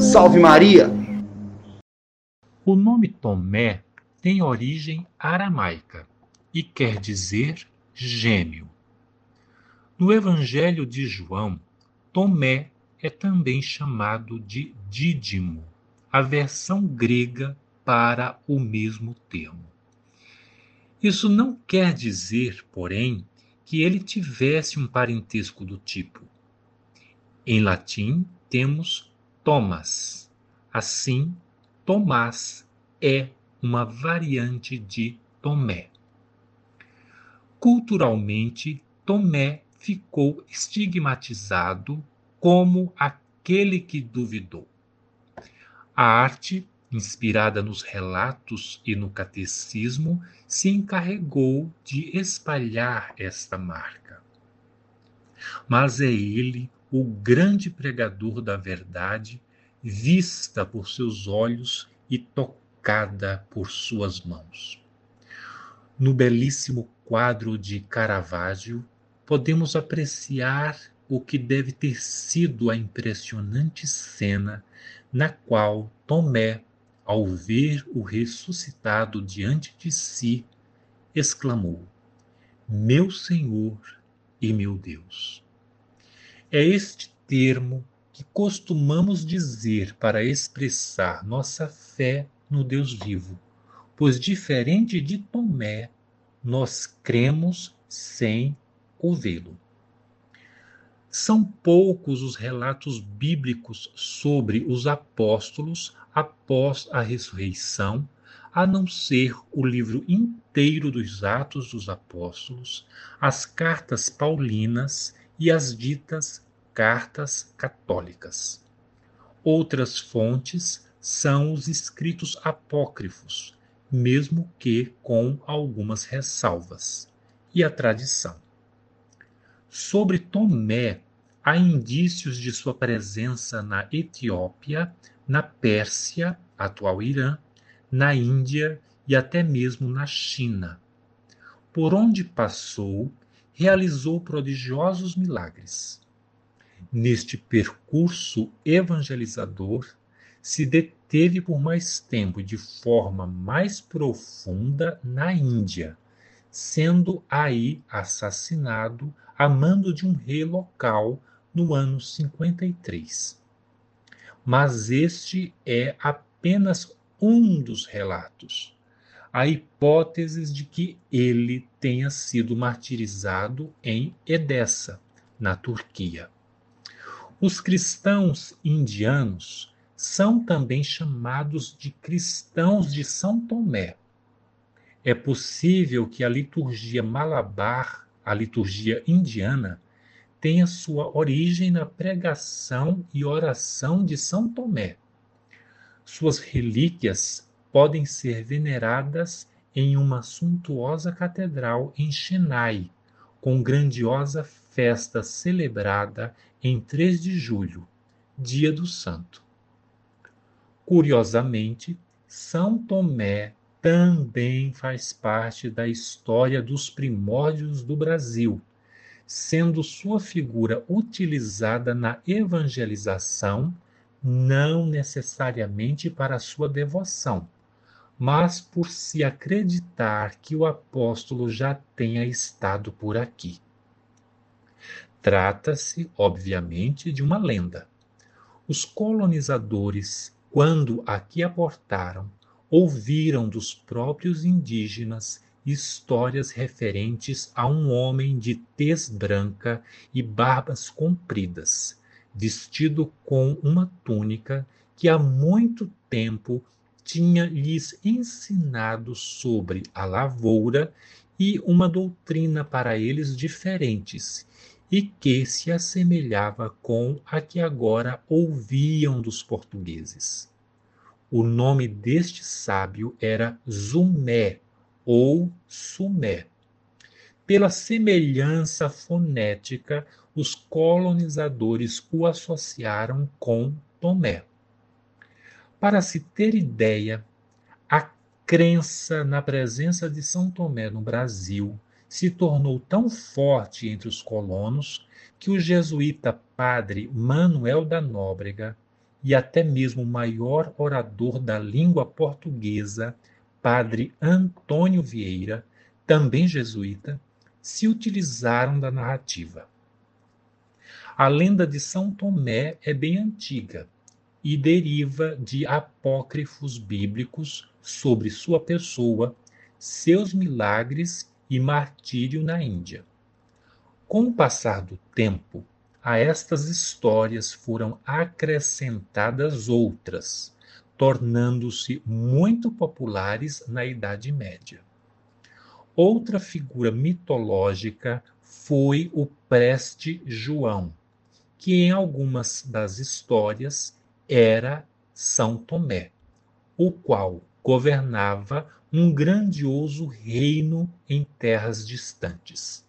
Salve Maria! O nome Tomé tem origem aramaica e quer dizer gêmeo. No Evangelho de João, Tomé é também chamado de Dídimo, a versão grega para o mesmo termo. Isso não quer dizer, porém, que ele tivesse um parentesco do tipo. Em latim, temos Thomas. Assim, Tomás é uma variante de Tomé. Culturalmente, Tomé ficou estigmatizado como aquele que duvidou. A arte, inspirada nos relatos e no catecismo, se encarregou de espalhar esta marca. Mas é ele o grande pregador da verdade, vista por seus olhos e tocada por suas mãos. No belíssimo quadro de Caravaggio, podemos apreciar o que deve ter sido a impressionante cena na qual Tomé, ao ver o ressuscitado diante de si, exclamou: Meu Senhor e meu Deus. É este termo que costumamos dizer para expressar nossa fé no Deus vivo, pois, diferente de Tomé, nós cremos sem ouvi-lo. São poucos os relatos bíblicos sobre os apóstolos após a ressurreição, a não ser o livro inteiro dos Atos dos Apóstolos, as cartas paulinas e as ditas cartas católicas. Outras fontes são os escritos apócrifos, mesmo que com algumas ressalvas, e a tradição. Sobre Tomé, há indícios de sua presença na Etiópia, na Pérsia, atual Irã, na Índia e até mesmo na China. Por onde passou, realizou prodigiosos milagres. Neste percurso evangelizador, se deteve por mais tempo e de forma mais profunda na Índia, sendo aí assassinado a mando de um rei local no ano 53. Mas este é apenas um dos relatos. Há hipóteses de que ele tenha sido martirizado em Edessa, na Turquia. Os cristãos indianos são também chamados de cristãos de São Tomé. É possível que a liturgia malabar a liturgia indiana tem a sua origem na pregação e oração de São Tomé. Suas relíquias podem ser veneradas em uma suntuosa catedral em Chennai, com grandiosa festa celebrada em 3 de julho, dia do santo. Curiosamente, São Tomé também faz parte da história dos primórdios do Brasil, sendo sua figura utilizada na evangelização, não necessariamente para sua devoção, mas por se acreditar que o apóstolo já tenha estado por aqui. Trata-se, obviamente, de uma lenda. Os colonizadores, quando aqui aportaram, ouviram dos próprios indígenas histórias referentes a um homem de tez branca e barbas compridas, vestido com uma túnica que há muito tempo tinha lhes ensinado sobre a lavoura e uma doutrina para eles diferentes, e que se assemelhava com a que agora ouviam dos portugueses. O nome deste sábio era Zumé ou Sumé. Pela semelhança fonética, os colonizadores o associaram com Tomé. Para se ter ideia, a crença na presença de São Tomé no Brasil se tornou tão forte entre os colonos que o jesuíta padre Manuel da Nóbrega e até mesmo o maior orador da língua portuguesa, padre Antônio Vieira, também jesuíta, se utilizaram da narrativa. A lenda de São Tomé é bem antiga e deriva de apócrifos bíblicos sobre sua pessoa, seus milagres e martírio na Índia. Com o passar do tempo, a estas histórias foram acrescentadas outras, tornando-se muito populares na Idade Média. Outra figura mitológica foi o preste João, que em algumas das histórias era São Tomé, o qual governava um grandioso reino em terras distantes.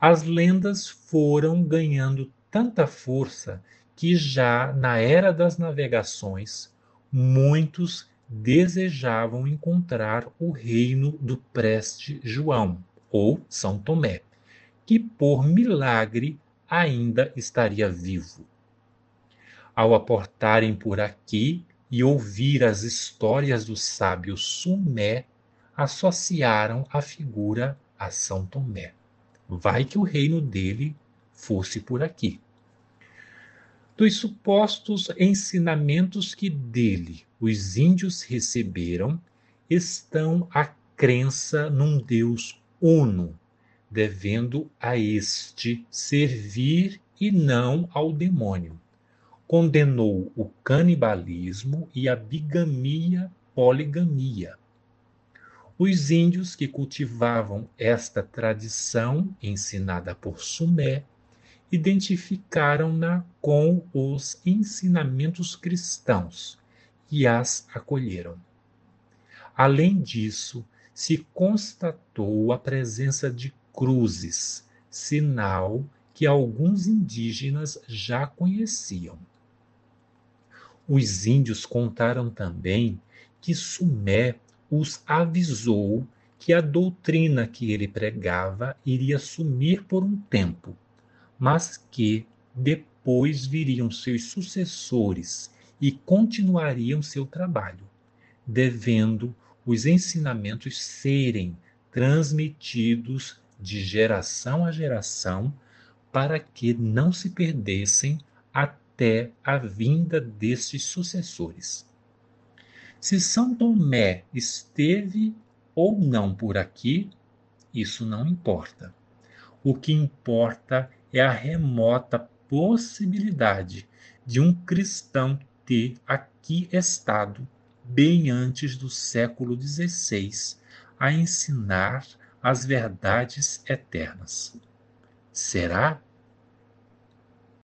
As lendas foram ganhando tanta força que já na era das navegações, muitos desejavam encontrar o reino do preste João, ou São Tomé, que por milagre ainda estaria vivo. Ao aportarem por aqui e ouvir as histórias do sábio Sumé, associaram a figura a São Tomé. Vai que o reino dele fosse por aqui. Dos supostos ensinamentos que dele os índios receberam, estão a crença num Deus uno, devendo a este servir e não ao demônio. Condenou o canibalismo e a bigamia poligamia os índios que cultivavam esta tradição ensinada por Sumé identificaram-na com os ensinamentos cristãos e as acolheram. Além disso, se constatou a presença de cruzes, sinal que alguns indígenas já conheciam. Os índios contaram também que Sumé os avisou que a doutrina que ele pregava iria sumir por um tempo, mas que depois viriam seus sucessores e continuariam seu trabalho, devendo os ensinamentos serem transmitidos de geração a geração para que não se perdessem até a vinda desses sucessores. Se São Tomé esteve ou não por aqui, isso não importa. O que importa é a remota possibilidade de um cristão ter aqui estado, bem antes do século XVI, a ensinar as verdades eternas. Será